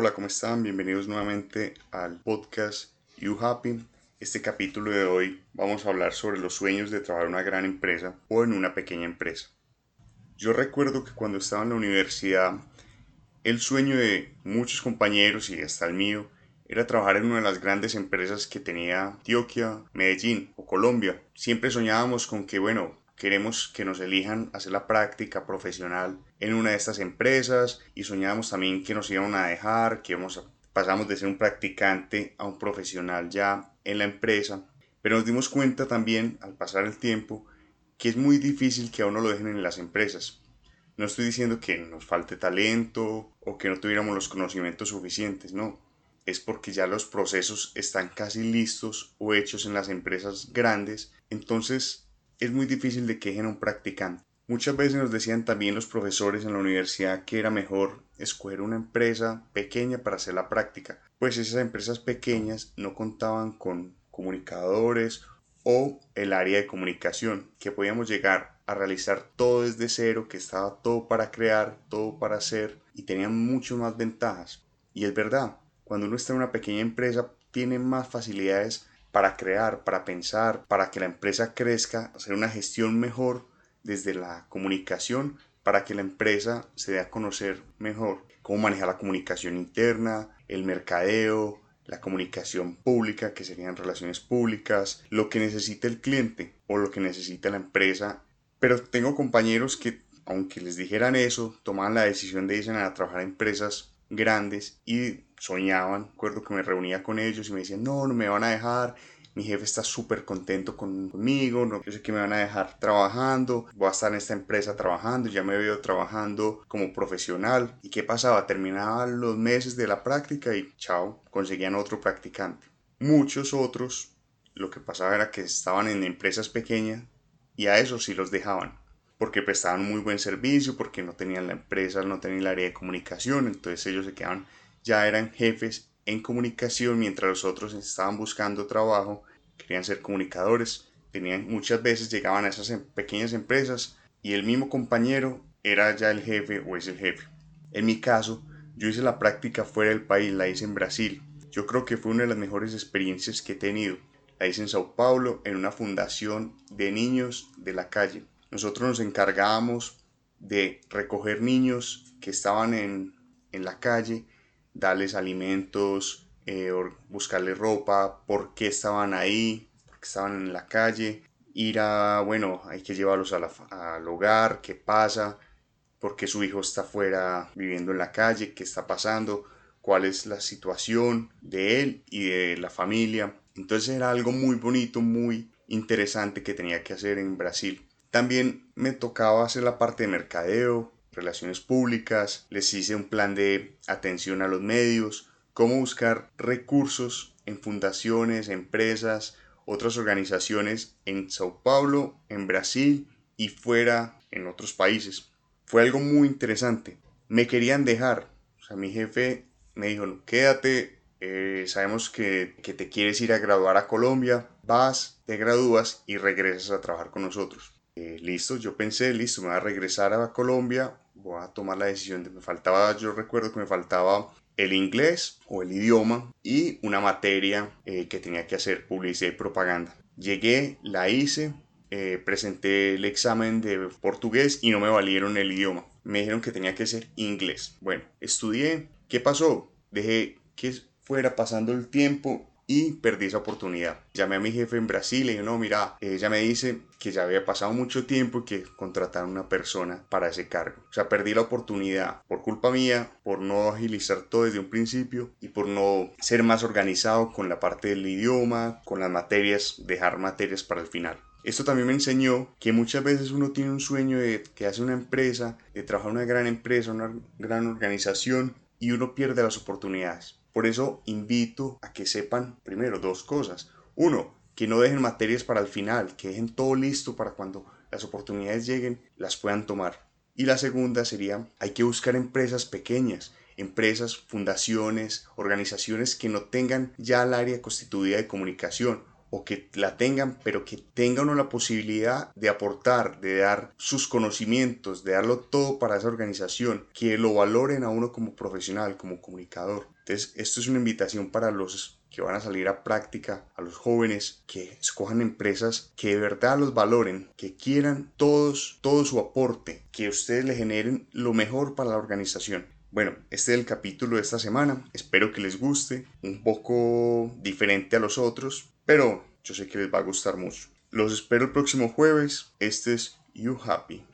Hola, ¿cómo están? Bienvenidos nuevamente al podcast You Happy. Este capítulo de hoy vamos a hablar sobre los sueños de trabajar en una gran empresa o en una pequeña empresa. Yo recuerdo que cuando estaba en la universidad, el sueño de muchos compañeros y hasta el mío era trabajar en una de las grandes empresas que tenía Antioquia, Medellín o Colombia. Siempre soñábamos con que, bueno, queremos que nos elijan hacer la práctica profesional en una de estas empresas y soñábamos también que nos iban a dejar, que pasamos de ser un practicante a un profesional ya en la empresa, pero nos dimos cuenta también al pasar el tiempo que es muy difícil que a uno lo dejen en las empresas. No estoy diciendo que nos falte talento o que no tuviéramos los conocimientos suficientes, no. Es porque ya los procesos están casi listos o hechos en las empresas grandes, entonces es muy difícil de que dejen a un practicante. Muchas veces nos decían también los profesores en la universidad que era mejor escoger una empresa pequeña para hacer la práctica, pues esas empresas pequeñas no contaban con comunicadores o el área de comunicación, que podíamos llegar a realizar todo desde cero, que estaba todo para crear, todo para hacer y tenían muchas más ventajas. Y es verdad, cuando uno está en una pequeña empresa tiene más facilidades para crear, para pensar, para que la empresa crezca, hacer una gestión mejor desde la comunicación para que la empresa se dé a conocer mejor cómo manejar la comunicación interna, el mercadeo, la comunicación pública, que serían relaciones públicas, lo que necesita el cliente o lo que necesita la empresa. Pero tengo compañeros que, aunque les dijeran eso, tomaban la decisión de irse a trabajar en empresas grandes y soñaban. Recuerdo que me reunía con ellos y me decían, no, no me van a dejar, mi jefe está súper contento conmigo, no, yo sé que me van a dejar trabajando, voy a estar en esta empresa trabajando, ya me veo trabajando como profesional. ¿Y qué pasaba? Terminaban los meses de la práctica y chao, conseguían otro practicante. Muchos otros, lo que pasaba era que estaban en empresas pequeñas y a eso sí los dejaban porque prestaban muy buen servicio, porque no tenían la empresa, no tenían el área de comunicación, entonces ellos se quedaban ya eran jefes en comunicación mientras los otros estaban buscando trabajo, querían ser comunicadores, tenían muchas veces llegaban a esas em, pequeñas empresas y el mismo compañero era ya el jefe o es el jefe. En mi caso, yo hice la práctica fuera del país, la hice en Brasil. Yo creo que fue una de las mejores experiencias que he tenido. La hice en Sao Paulo, en una fundación de niños de la calle. Nosotros nos encargábamos de recoger niños que estaban en, en la calle darles alimentos, eh, buscarles ropa, por qué estaban ahí, por qué estaban en la calle, ir a, bueno, hay que llevarlos al hogar, qué pasa, por qué su hijo está fuera viviendo en la calle, qué está pasando, cuál es la situación de él y de la familia. Entonces era algo muy bonito, muy interesante que tenía que hacer en Brasil. También me tocaba hacer la parte de mercadeo, relaciones públicas, les hice un plan de atención a los medios, cómo buscar recursos en fundaciones, empresas, otras organizaciones en Sao Paulo, en Brasil y fuera en otros países. Fue algo muy interesante. Me querían dejar. O mi jefe me dijo, quédate, eh, sabemos que, que te quieres ir a graduar a Colombia, vas, te gradúas y regresas a trabajar con nosotros. Eh, listo, yo pensé, listo, me voy a regresar a Colombia, voy a tomar la decisión de, me faltaba, yo recuerdo que me faltaba el inglés o el idioma y una materia eh, que tenía que hacer publicidad y propaganda. Llegué, la hice, eh, presenté el examen de portugués y no me valieron el idioma. Me dijeron que tenía que ser inglés. Bueno, estudié. ¿Qué pasó? Dejé que fuera pasando el tiempo y perdí esa oportunidad. Llamé a mi jefe en Brasil y dije, no, mira, ella me dice que ya había pasado mucho tiempo y que contrataron una persona para ese cargo. O sea, perdí la oportunidad por culpa mía, por no agilizar todo desde un principio y por no ser más organizado con la parte del idioma, con las materias, dejar materias para el final. Esto también me enseñó que muchas veces uno tiene un sueño de que hace una empresa, de trabajar en una gran empresa, una gran organización y uno pierde las oportunidades. Por eso invito a que sepan primero dos cosas. Uno, que no dejen materias para el final, que dejen todo listo para cuando las oportunidades lleguen, las puedan tomar. Y la segunda sería, hay que buscar empresas pequeñas, empresas, fundaciones, organizaciones que no tengan ya el área constituida de comunicación o que la tengan, pero que tengan la posibilidad de aportar, de dar sus conocimientos, de darlo todo para esa organización, que lo valoren a uno como profesional, como comunicador. Entonces, esto es una invitación para los que van a salir a práctica, a los jóvenes, que escojan empresas que de verdad los valoren, que quieran todos, todo su aporte, que ustedes le generen lo mejor para la organización. Bueno, este es el capítulo de esta semana. Espero que les guste, un poco diferente a los otros, pero yo sé que les va a gustar mucho. Los espero el próximo jueves. Este es You Happy.